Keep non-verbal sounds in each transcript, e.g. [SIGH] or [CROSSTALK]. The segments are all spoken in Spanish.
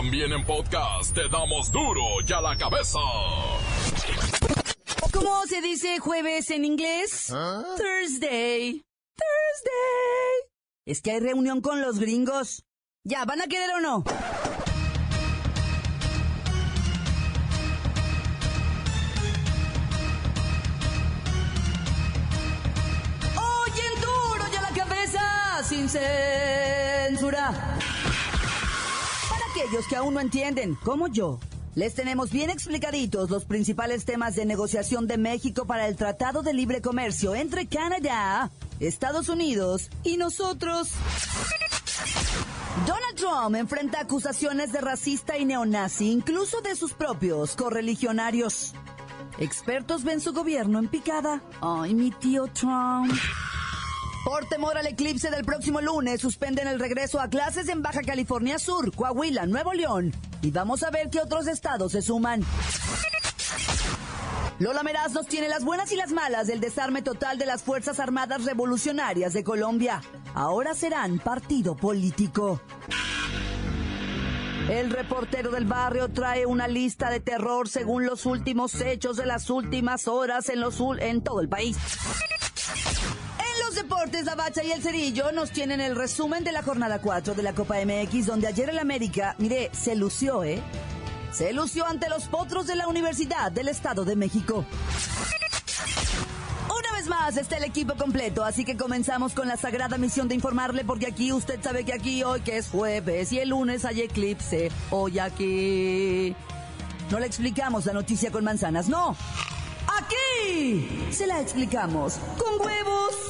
También en podcast te damos duro y a la cabeza. ¿Cómo se dice jueves en inglés? Thursday. Thursday. Es que hay reunión con los gringos. ¿Ya van a querer o no? Oyen duro y a la cabeza sin censura. Aquellos que aún no entienden, como yo, les tenemos bien explicaditos los principales temas de negociación de México para el Tratado de Libre Comercio entre Canadá, Estados Unidos y nosotros. Donald Trump enfrenta acusaciones de racista y neonazi, incluso de sus propios correligionarios. Expertos ven su gobierno en picada. Ay, mi tío Trump. Por temor al eclipse del próximo lunes, suspenden el regreso a clases en Baja California Sur, Coahuila, Nuevo León. Y vamos a ver qué otros estados se suman. Lola Meraz nos tiene las buenas y las malas del desarme total de las Fuerzas Armadas Revolucionarias de Colombia. Ahora serán partido político. El reportero del barrio trae una lista de terror según los últimos hechos de las últimas horas en, los, en todo el país. Los deportes, la bacha y el cerillo nos tienen el resumen de la jornada 4 de la Copa MX, donde ayer el América, mire, se lució, ¿eh? Se lució ante los potros de la Universidad del Estado de México. Una vez más está el equipo completo, así que comenzamos con la sagrada misión de informarle, porque aquí usted sabe que aquí hoy que es jueves y el lunes hay eclipse. Hoy aquí. No le explicamos la noticia con manzanas, no. Aquí se la explicamos con huevos.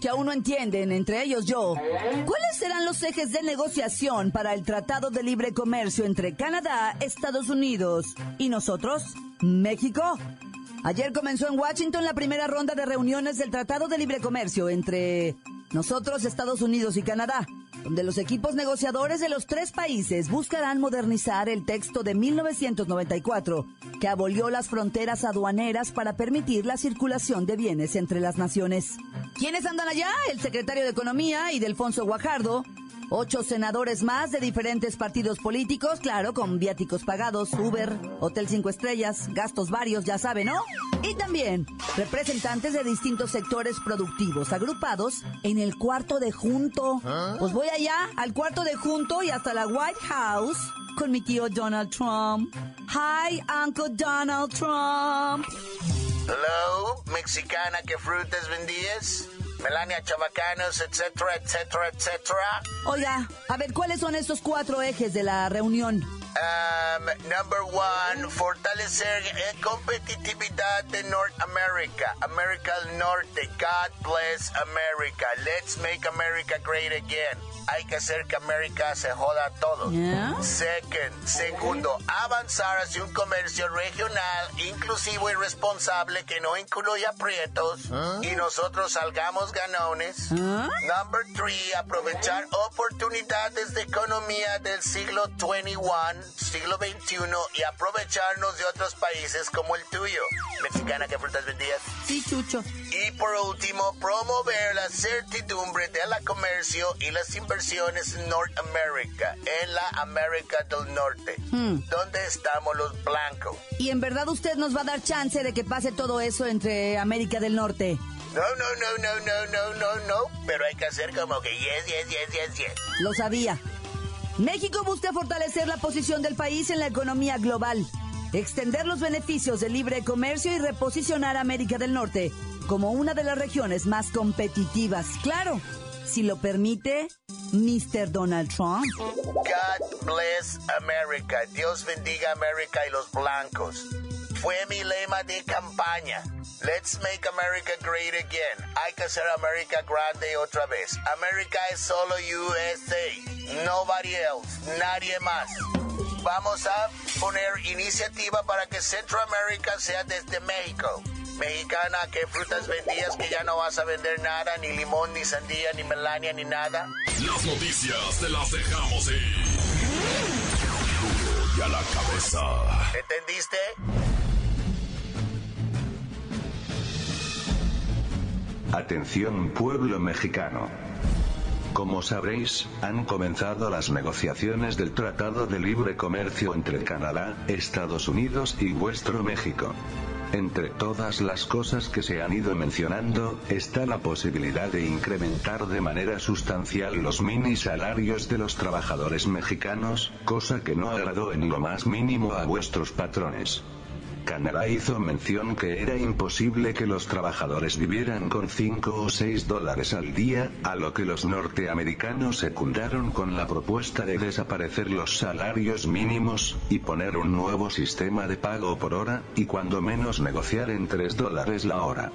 Que aún no entienden, entre ellos yo, ¿cuáles serán los ejes de negociación para el Tratado de Libre Comercio entre Canadá, Estados Unidos y nosotros, México? Ayer comenzó en Washington la primera ronda de reuniones del Tratado de Libre Comercio entre nosotros, Estados Unidos y Canadá, donde los equipos negociadores de los tres países buscarán modernizar el texto de 1994 que abolió las fronteras aduaneras para permitir la circulación de bienes entre las naciones. ¿Quiénes andan allá? El secretario de Economía, Idelfonso Guajardo, Ocho senadores más de diferentes partidos políticos, claro, con viáticos pagados, Uber, Hotel Cinco Estrellas, gastos varios, ya saben, ¿no? Y también representantes de distintos sectores productivos agrupados en el cuarto de junto. Pues voy allá al cuarto de junto y hasta la White House con mi tío Donald Trump. Hi, Uncle Donald Trump. Hello, mexicana, ¿qué frutas vendías? Melania Chavacanos, etcétera, etcétera, etcétera. Oiga, a ver, ¿cuáles son estos cuatro ejes de la reunión? Um, number one, fortalecer la competitividad de Norteamérica. América del Norte. God bless America. Let's make America great again. Hay que hacer que América se joda a todos. Yeah. Second, segundo, avanzar hacia un comercio regional, inclusivo y responsable que no incluya prietos y nosotros salgamos ganones. ¿Ah? Number three, aprovechar oportunidades de economía del siglo 21, siglo 21 y aprovecharnos de otros países como el tuyo. Mexicana, ¿qué frutas vendías? Sí, Chucho. Y por último, promover la certidumbre del comercio y las inversiones en Norteamérica, en la América del Norte, donde estamos los blancos. ¿Y en verdad usted nos va a dar chance de que pase todo eso entre América del Norte? No, no, no, no, no, no, no, no, pero hay que hacer como que yes, yes, yes, yes, yes. Lo sabía. México busca fortalecer la posición del país en la economía global, extender los beneficios del libre comercio y reposicionar a América del Norte como una de las regiones más competitivas. Claro, si lo permite, Mr. Donald Trump. God bless America. Dios bendiga América y los blancos. Fue mi lema de campaña. Let's make America great again. Hay que hacer América grande otra vez. América es solo USA. Nobody else. Nadie más. Vamos a poner iniciativa para que Centroamérica sea desde México. Mexicana, ¿qué frutas vendías que ya no vas a vender nada? Ni limón, ni sandía, ni melania, ni nada. Las noticias te las dejamos ir. Duro y a la cabeza. ¿Entendiste? Atención pueblo mexicano. Como sabréis, han comenzado las negociaciones del Tratado de Libre Comercio entre Canadá, Estados Unidos y vuestro México. Entre todas las cosas que se han ido mencionando, está la posibilidad de incrementar de manera sustancial los mini salarios de los trabajadores mexicanos, cosa que no agradó en lo más mínimo a vuestros patrones. Canadá hizo mención que era imposible que los trabajadores vivieran con 5 o 6 dólares al día, a lo que los norteamericanos secundaron con la propuesta de desaparecer los salarios mínimos, y poner un nuevo sistema de pago por hora, y cuando menos negociar en 3 dólares la hora.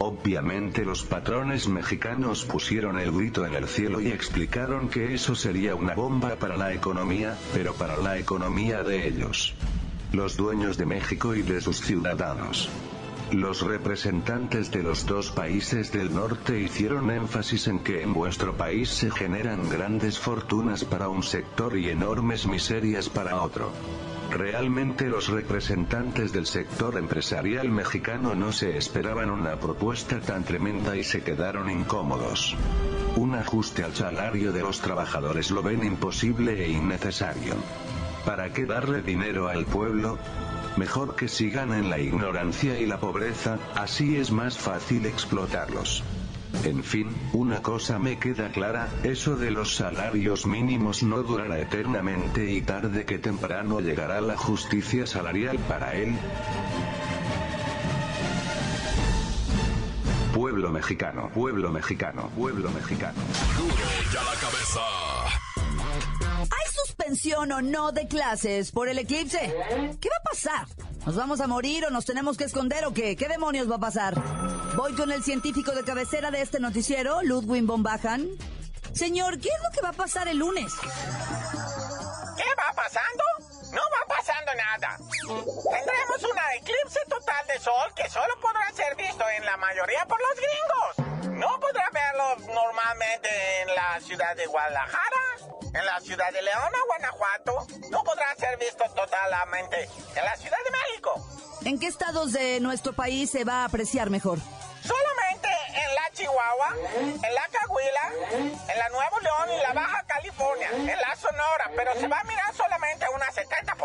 Obviamente los patrones mexicanos pusieron el grito en el cielo y explicaron que eso sería una bomba para la economía, pero para la economía de ellos los dueños de México y de sus ciudadanos. Los representantes de los dos países del norte hicieron énfasis en que en vuestro país se generan grandes fortunas para un sector y enormes miserias para otro. Realmente los representantes del sector empresarial mexicano no se esperaban una propuesta tan tremenda y se quedaron incómodos. Un ajuste al salario de los trabajadores lo ven imposible e innecesario. ¿Para qué darle dinero al pueblo? Mejor que sigan en la ignorancia y la pobreza, así es más fácil explotarlos. En fin, una cosa me queda clara, eso de los salarios mínimos no durará eternamente y tarde que temprano llegará la justicia salarial para él. Pueblo mexicano, pueblo mexicano, pueblo mexicano. Duro y a la cabeza. ¿Hay suspensión o no de clases por el eclipse? ¿Qué va a pasar? ¿Nos vamos a morir o nos tenemos que esconder o qué? ¿Qué demonios va a pasar? Voy con el científico de cabecera de este noticiero, Ludwig von Bajan. Señor, ¿qué es lo que va a pasar el lunes? ¿Qué va pasando? No va pasando nada. Tendremos una eclipse total de sol que solo podrá ser visto en la mayoría por los gringos. No podrá verlo normalmente en la ciudad de Guadalajara en la ciudad de León, Guanajuato, no podrá ser visto totalmente en la Ciudad de México. ¿En qué estados de nuestro país se va a apreciar mejor? Solamente en la Chihuahua, en la Cahuila, en la Nuevo León y la Baja California, en la Sonora, pero se va a mirar solamente un 70%.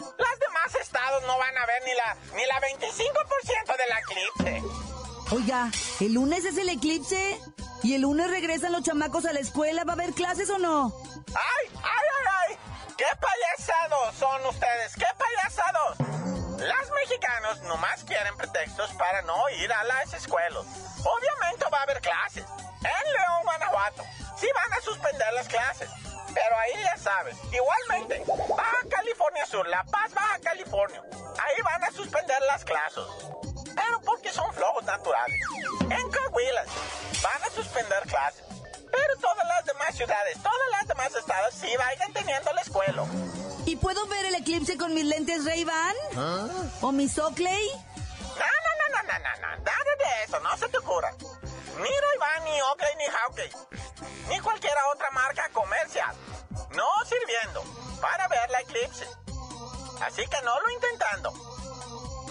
Los demás estados no van a ver ni la, ni la 25% del eclipse. Oiga, ¿el lunes es el eclipse? ¿Y el lunes regresan los chamacos a la escuela? ¿Va a haber clases o no? ¡Ay, ay, ay, ay! ¡Qué payasados son ustedes! ¡Qué payasados! Los mexicanos nomás quieren pretextos para no ir a las escuelas. Obviamente va a haber clases. En León, Guanajuato. Sí van a suspender las clases. Pero ahí ya sabes, igualmente, Baja California Sur, La Paz, Baja California. Ahí van a suspender las clases. Pero porque son flojos naturales. En Coahuila van a suspender clases. Pero todas las demás ciudades, todas las demás estados sí vayan teniendo la escuela. ¿Y puedo ver el eclipse con mis lentes Ray-Ban? ¿Ah? ¿O mis Oakley? No, no, no, no, no, no, no, nada de eso, no se te ocurra. Ni Ray-Ban, ni Oakley, ni Hawkey, ni cualquier otra marca comercial. No sirviendo para ver la eclipse. Así que no lo intentando.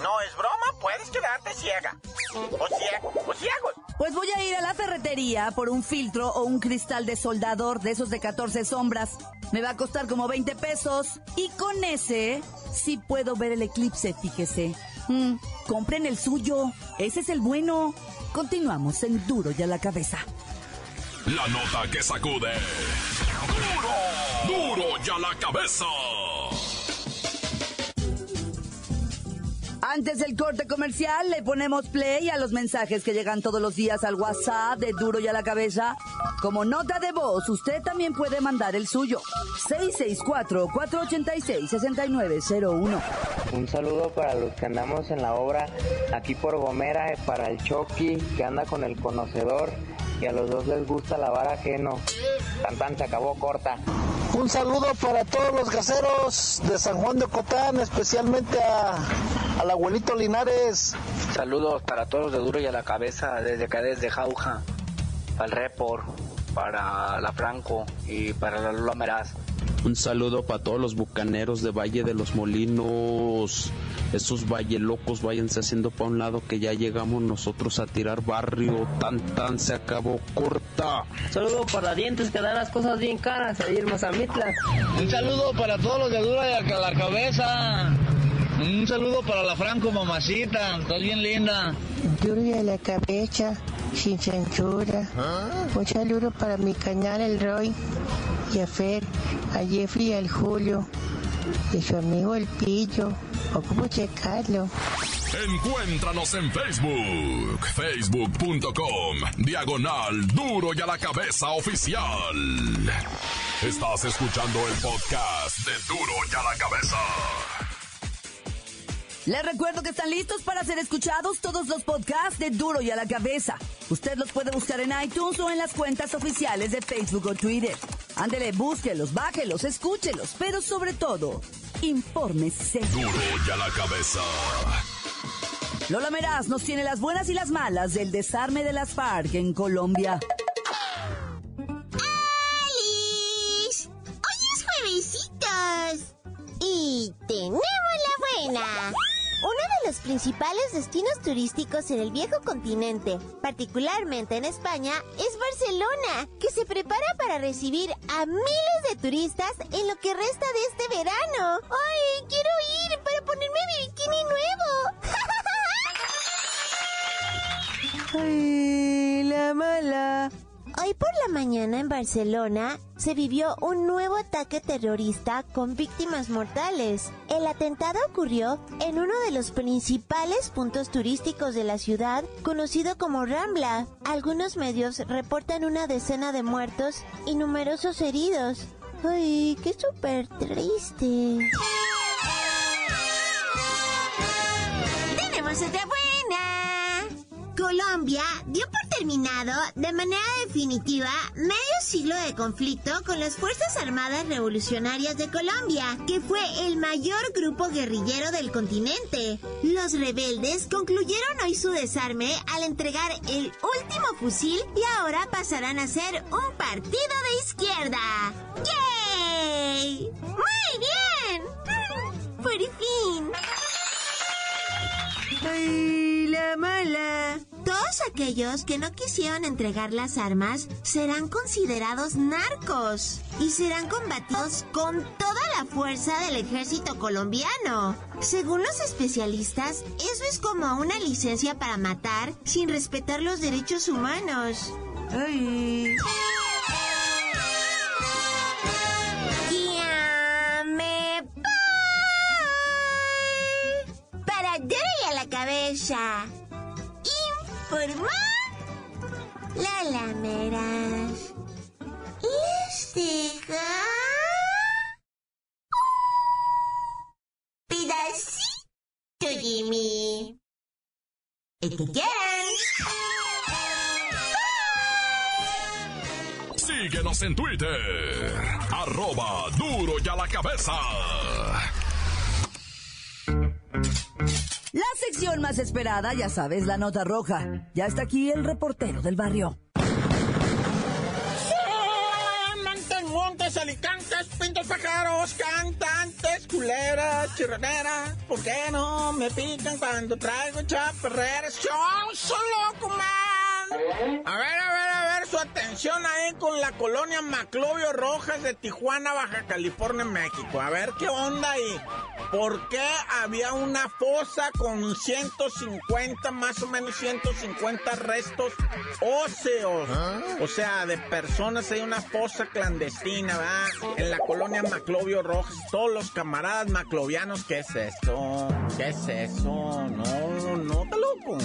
No es broma, puedes quedarte ciega. O ciego, o ciegos. Pues voy a ir a la ferretería por un filtro o un cristal de soldador de esos de 14 sombras. Me va a costar como 20 pesos. Y con ese sí puedo ver el eclipse, fíjese. Mm, compren el suyo. Ese es el bueno. Continuamos en Duro y a la cabeza. La nota que sacude. Duro, duro y a la cabeza. Antes del corte comercial le ponemos play a los mensajes que llegan todos los días al WhatsApp de Duro y a la cabeza. Como nota de voz, usted también puede mandar el suyo. 664-486-6901. Un saludo para los que andamos en la obra aquí por Gomera, eh, para el Chucky que anda con el conocedor y a los dos les gusta la vara ajeno. Tan se acabó corta. Un saludo para todos los gaseros de San Juan de Cotán, especialmente a al abuelito Linares. Saludos para todos de Duro y a la Cabeza, desde acá, desde Jauja, al Report, para la Franco y para la Lula Meraz. Un saludo para todos los bucaneros de Valle de los Molinos. Esos valle locos, váyanse haciendo para un lado que ya llegamos nosotros a tirar barrio. Tan tan se acabó corta. Saludo para dientes que dan las cosas bien caras, a ir más a Mitla. Un saludo para todos los de Dura y a la Cabeza. Un saludo para la Franco, mamacita. Estás bien linda. Duro y a la cabeza, sin censura. Un saludo para mi canal, el Roy, y a Fer, a Jeffrey y al Julio, y su amigo el Pillo. Ocupo checarlo. Encuéntranos en Facebook, facebook.com, diagonal duro y a la cabeza oficial. Estás escuchando el podcast de duro y a la cabeza. Les recuerdo que están listos para ser escuchados todos los podcasts de Duro y a la Cabeza. Usted los puede buscar en iTunes o en las cuentas oficiales de Facebook o Twitter. Ándele, búsquelos, bájelos, escúchelos, pero sobre todo, infórmese. Duro y a la cabeza. Lola Meraz nos tiene las buenas y las malas del desarme de las FARC en Colombia. ¡Alice! ¡Hoy es juevesitos! Y tenemos la buena. Uno de los principales destinos turísticos en el viejo continente, particularmente en España, es Barcelona, que se prepara para recibir a miles de turistas en lo que resta de este verano. ¡Ay, quiero ir para ponerme mi bikini nuevo! [LAUGHS] Ay, la mala. Por la mañana en Barcelona se vivió un nuevo ataque terrorista con víctimas mortales. El atentado ocurrió en uno de los principales puntos turísticos de la ciudad, conocido como Rambla. Algunos medios reportan una decena de muertos y numerosos heridos. Ay, qué súper triste. Colombia dio por terminado de manera definitiva medio siglo de conflicto con las Fuerzas Armadas Revolucionarias de Colombia, que fue el mayor grupo guerrillero del continente. Los rebeldes concluyeron hoy su desarme al entregar el último fusil y ahora pasarán a ser un partido de izquierda. ¡Yay! ¡Muy bien! Por fin. Todos aquellos que no quisieron entregar las armas serán considerados narcos y serán combatidos con toda la fuerza del ejército colombiano. Según los especialistas, eso es como una licencia para matar sin respetar los derechos humanos. Ay. La cabeza. Informó la lameras. Les deja pedacito de mí. El que quieran. Síguenos en Twitter, arroba duro y a la cabeza. La sección más esperada, ya sabes, la nota roja. Ya está aquí el reportero del barrio. Montes, montes, alicantes, pintos, pájaros, cantantes, culeras, chirroneras. ¿Por qué no me pican cuando traigo chaparreras? Yo soy loco, man. A ver, a ver, a ver, su atención ahí con la colonia Maclovio Rojas de Tijuana, Baja California, México. A ver qué onda ahí. ¿Por qué había una fosa con 150, más o menos 150 restos óseos? O sea, de personas, hay una fosa clandestina, ¿verdad? En la colonia Maclovio Rojas. Todos los camaradas maclovianos, ¿qué es esto? ¿Qué es eso? No, no, está loco.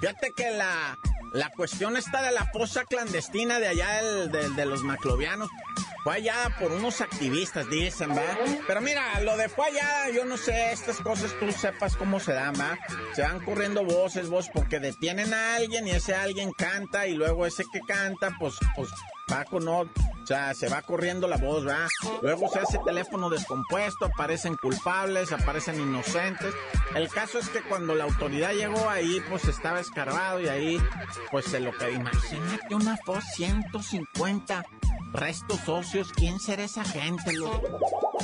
Fíjate que la, la cuestión está de la fosa clandestina de allá del- de los maclovianos. Fue allá por unos activistas, dicen, ¿va? Pero mira, lo de fue allá, yo no sé, estas cosas tú sepas cómo se dan, ¿va? Se van corriendo voces, vos, porque detienen a alguien y ese alguien canta y luego ese que canta, pues, pues, va con, ot- O sea, se va corriendo la voz, ¿verdad? Luego se hace teléfono descompuesto, aparecen culpables, aparecen inocentes. El caso es que cuando la autoridad llegó ahí, pues estaba escarbado y ahí, pues se lo que imagínate una voz 150 restos socios. ¿Quién será esa gente,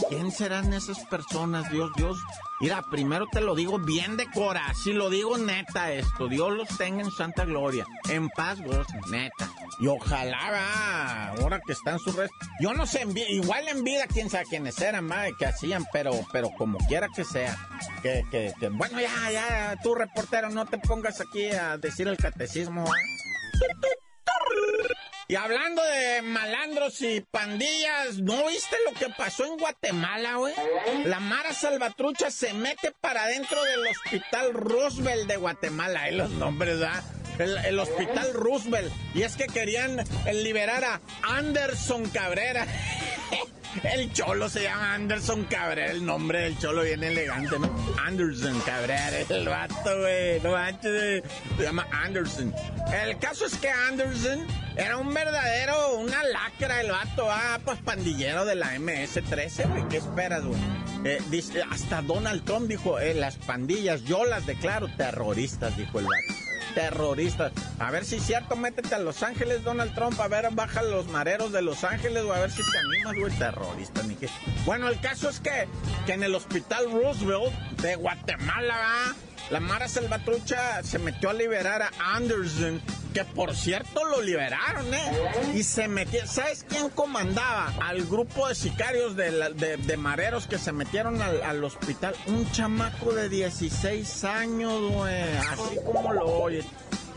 ¿Quién serán esas personas? Dios, Dios. Mira, primero te lo digo bien de cora, si lo digo neta esto, Dios los tenga en santa gloria, en paz, vos, neta. Y ojalá, va, ahora que están sus restos. Yo no sé, igual en vida, quién sabe quiénes eran, madre, que hacían, pero, pero como quiera que sea. Que, que, bueno, ya, ya, tú reportero, no te pongas aquí a decir el catecismo. Y hablando de malandros y pandillas, ¿no viste lo que pasó en Guatemala, güey? La Mara Salvatrucha se mete para adentro del Hospital Roosevelt de Guatemala. Ahí los nombres, ¿ah? El, Hospital Roosevelt. Y es que querían liberar a Anderson Cabrera. [LAUGHS] El cholo se llama Anderson Cabrera, el nombre del cholo bien elegante, ¿no? Anderson Cabrera, el vato, güey, no manches, se llama Anderson. El caso es que Anderson era un verdadero, una lacra el vato, ah, pues pandillero de la MS-13, güey, ¿qué esperas, güey? Eh, hasta Donald Trump dijo, eh, las pandillas, yo las declaro terroristas, dijo el vato terroristas. A ver si es cierto, métete a Los Ángeles, Donald Trump, a ver, baja los mareros de Los Ángeles, o a ver si te animas, güey, terrorista, ni qué. Bueno, el caso es que, que en el hospital Roosevelt de Guatemala, la Mara Salvatrucha se metió a liberar a Anderson que por cierto lo liberaron, ¿eh? Y se metió, ¿sabes quién comandaba al grupo de sicarios de, mareros que se metieron al, hospital? Un chamaco de 16 años, güey, así como lo oyes.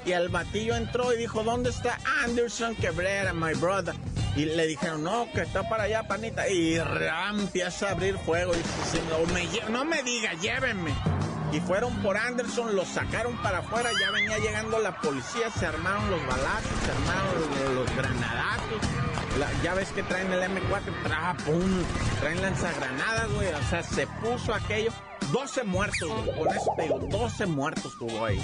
Y el batillo entró y dijo, ¿dónde está Anderson Quebrera, my brother? Y le dijeron, no, que está para allá, panita. Y empieza a abrir fuego. Y no me diga, llévenme y fueron por Anderson, los sacaron para afuera, ya venía llegando la policía, se armaron los balazos, se armaron los, granadazos. ya ves que traen el M4, tra, pum, traen lanzagranadas, güey. O sea, se puso aquello. 12 muertos, güey. Con eso te digo, 12 muertos tuvo ahí.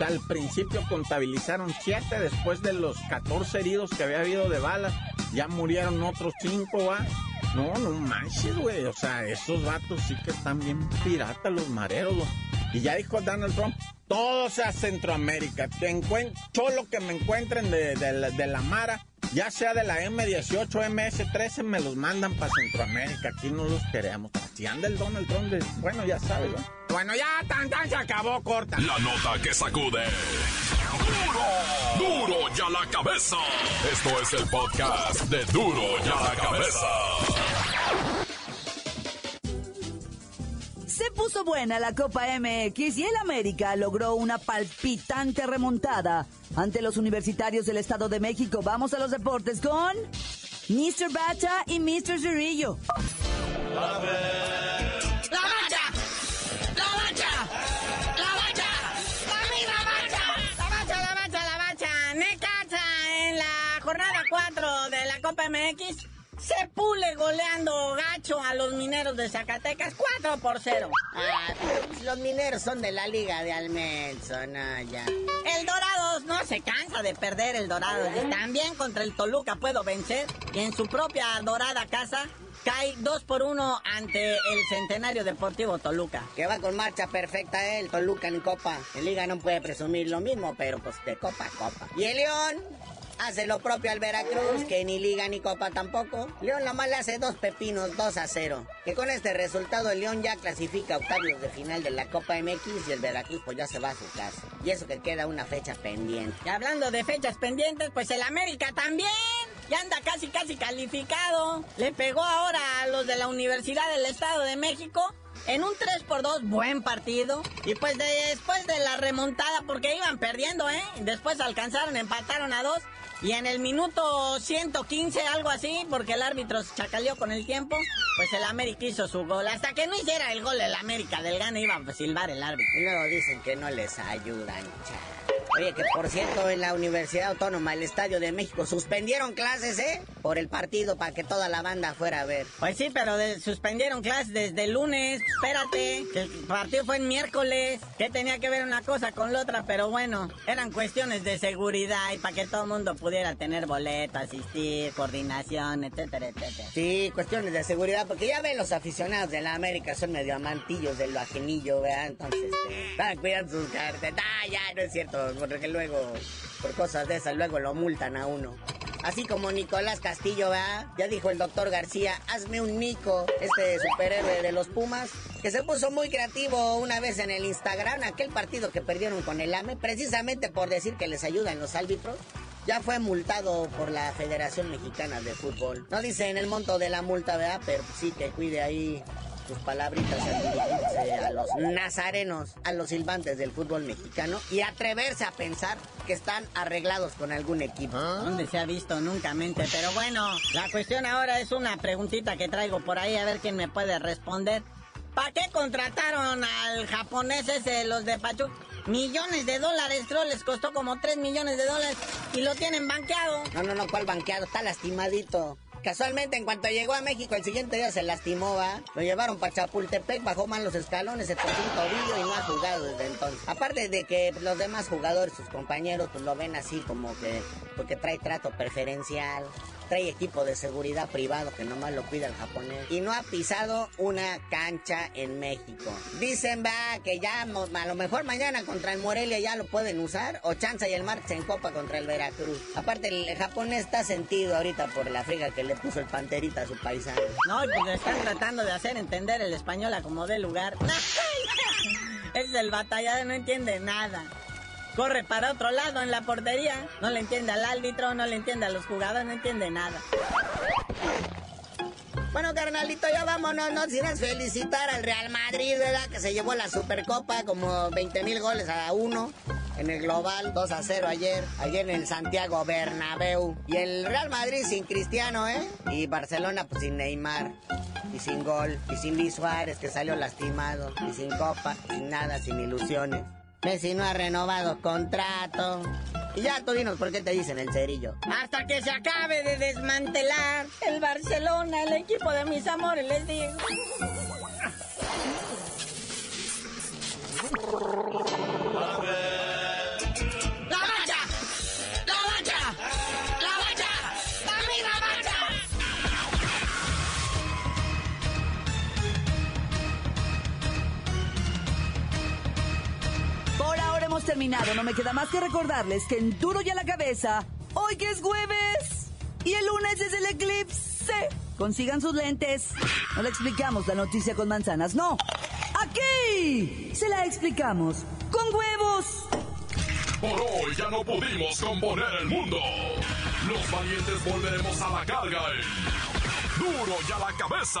al principio contabilizaron 7, después de los 14 heridos que había habido de balas, ya murieron otros 5, va. No, no manches, güey. O sea, esos vatos sí que están bien piratas, los mareros, güey. Y ya dijo Donald Trump, todos a Centroamérica. Que todo lo que me encuentren de, la, Mara, ya sea de la M18, MS13, me los mandan para Centroamérica. Aquí no los queremos. Si anda el Donald Trump, bueno, ya sabes, ¿no? Bueno, ya tan tan se acabó, corta. La nota que sacude. ¡Duro! ¡Duro ya la cabeza! Esto es el podcast de Duro ya la cabeza. Se puso buena la Copa MX y el América logró una palpitante remontada ante los universitarios del Estado de México. Vamos a los deportes con Mr. Bacha y Mr. Cerillo. ¡La bacha! ¡La bacha! ¡La jornada 4 de la Copa MX se pule goleando gacho a los mineros de Zacatecas 4 por 0. Ah, los mineros son de la liga de Almenso, no, ya. El Dorados no se cansa de perder el Dorado. También contra el Toluca puedo vencer. Y en su propia dorada casa cae 2 por 1 ante el Centenario Deportivo Toluca. Que va con marcha perfecta el Toluca en Copa. En Liga no puede presumir lo mismo, pero pues de Copa a Copa. Y el León hace lo propio al Veracruz, que ni liga ni copa tampoco. León nomás le hace dos pepinos, 2 a 0. Que con este resultado el León ya clasifica octavios de final de la Copa MX y el Veracruz pues ya se va a su casa. Y eso que queda una fecha pendiente. Y hablando de fechas pendientes, pues el América también. Ya anda casi casi calificado. Le pegó ahora a los de la Universidad del Estado de México en un 3 por 2 buen partido. Y pues después de la remontada, porque iban perdiendo, ¿eh? Después alcanzaron, empataron a dos. Y en el minuto 115, algo así, porque el árbitro se chacaleó con el tiempo, pues el América hizo su gol. Hasta que no hiciera el gol el América del Gane iba a silbar el árbitro. Y luego dicen que no les ayudan, Oye, que por cierto, en la Universidad Autónoma, el Estadio de México, suspendieron clases, ¿eh? Por el partido, para que toda la banda fuera a ver. Pues sí, pero suspendieron clases desde el lunes. Espérate, el partido fue el miércoles. Que tenía que ver una cosa con la otra, pero bueno, eran cuestiones de seguridad y para que todo el mundo pudiera tener boleto, asistir, coordinación, etcétera, etcétera. Sí, cuestiones de seguridad, porque ya ven los aficionados de la América son medio amantillos de lo ajenillo, ¿verdad? Entonces, este, cuidan sus cartas. Ah, ya, no es cierto porque luego, por cosas de esas, luego lo multan a uno. Así como Nicolás Castillo, ¿verdad? Ya dijo el doctor García, hazme un Nico, este superhéroe de los Pumas, que se puso muy creativo una vez en el Instagram, aquel partido que perdieron con el AME, precisamente por decir que les ayudan los árbitros. Ya fue multado por la Federación Mexicana de Fútbol. No dice en el monto de la multa, ¿verdad? Pero sí que cuide ahí sus palabritas a los nazarenos, a los silbantes del fútbol mexicano y atreverse a pensar que están arreglados con algún equipo. ¿Ah? ¿Dónde se ha visto nunca mente? Pero bueno, la cuestión ahora es una preguntita que traigo por ahí a ver quién me puede responder. ¿Para qué contrataron al japonés ese, los de Pachuca? Millones de dólares, creo les costó como 3 millones de dólares y lo tienen banqueado. No, no, no, ¿cuál banqueado? Está lastimadito. Casualmente, en cuanto llegó a México, el siguiente día se lastimó, va. Lo llevaron para Chapultepec, bajó mal los escalones, se torció un tobillo y no ha jugado desde entonces. Aparte de que los demás jugadores, sus compañeros, pues lo ven así como que porque trae trato preferencial trae equipo de seguridad privado que nomás lo cuida el japonés. Y no ha pisado una cancha en México. Dicen, va, que ya a lo mejor mañana contra el Morelia ya lo pueden usar. O Chanza y el martes en Copa contra el Veracruz. Aparte, el japonés está sentido ahorita por la friga que le puso el panterita a su paisano. No, pues están tratando de hacer entender el español a como de lugar. [LAUGHS] es el batallado, no entiende nada corre para otro lado en la portería. No le entiende al árbitro, no le entiende a los jugadores, no entiende nada. Bueno, carnalito, ya vámonos, no sin felicitar al Real Madrid, ¿verdad? Que se llevó la Supercopa, como 20 mil goles a uno. En el global, 2 a 0 ayer, ayer en el Santiago Bernabéu. Y el Real Madrid sin Cristiano, ¿eh? Y Barcelona pues sin Neymar, y sin gol, y sin Luis Suárez que salió lastimado, y sin copa, sin nada, sin ilusiones. Messi no ha renovado contrato. Y ya tú dinos por qué te dicen el cerillo. Hasta que se acabe de desmantelar el Barcelona, el equipo de mis amores, les digo. Terminado, no me queda más que recordarles que en duro y a la cabeza, hoy que es jueves y el lunes es el eclipse. Consigan sus lentes. No le explicamos la noticia con manzanas, no. Aquí se la explicamos con huevos. Por hoy ya no pudimos componer el mundo. Los valientes volveremos a la carga en duro y a la cabeza.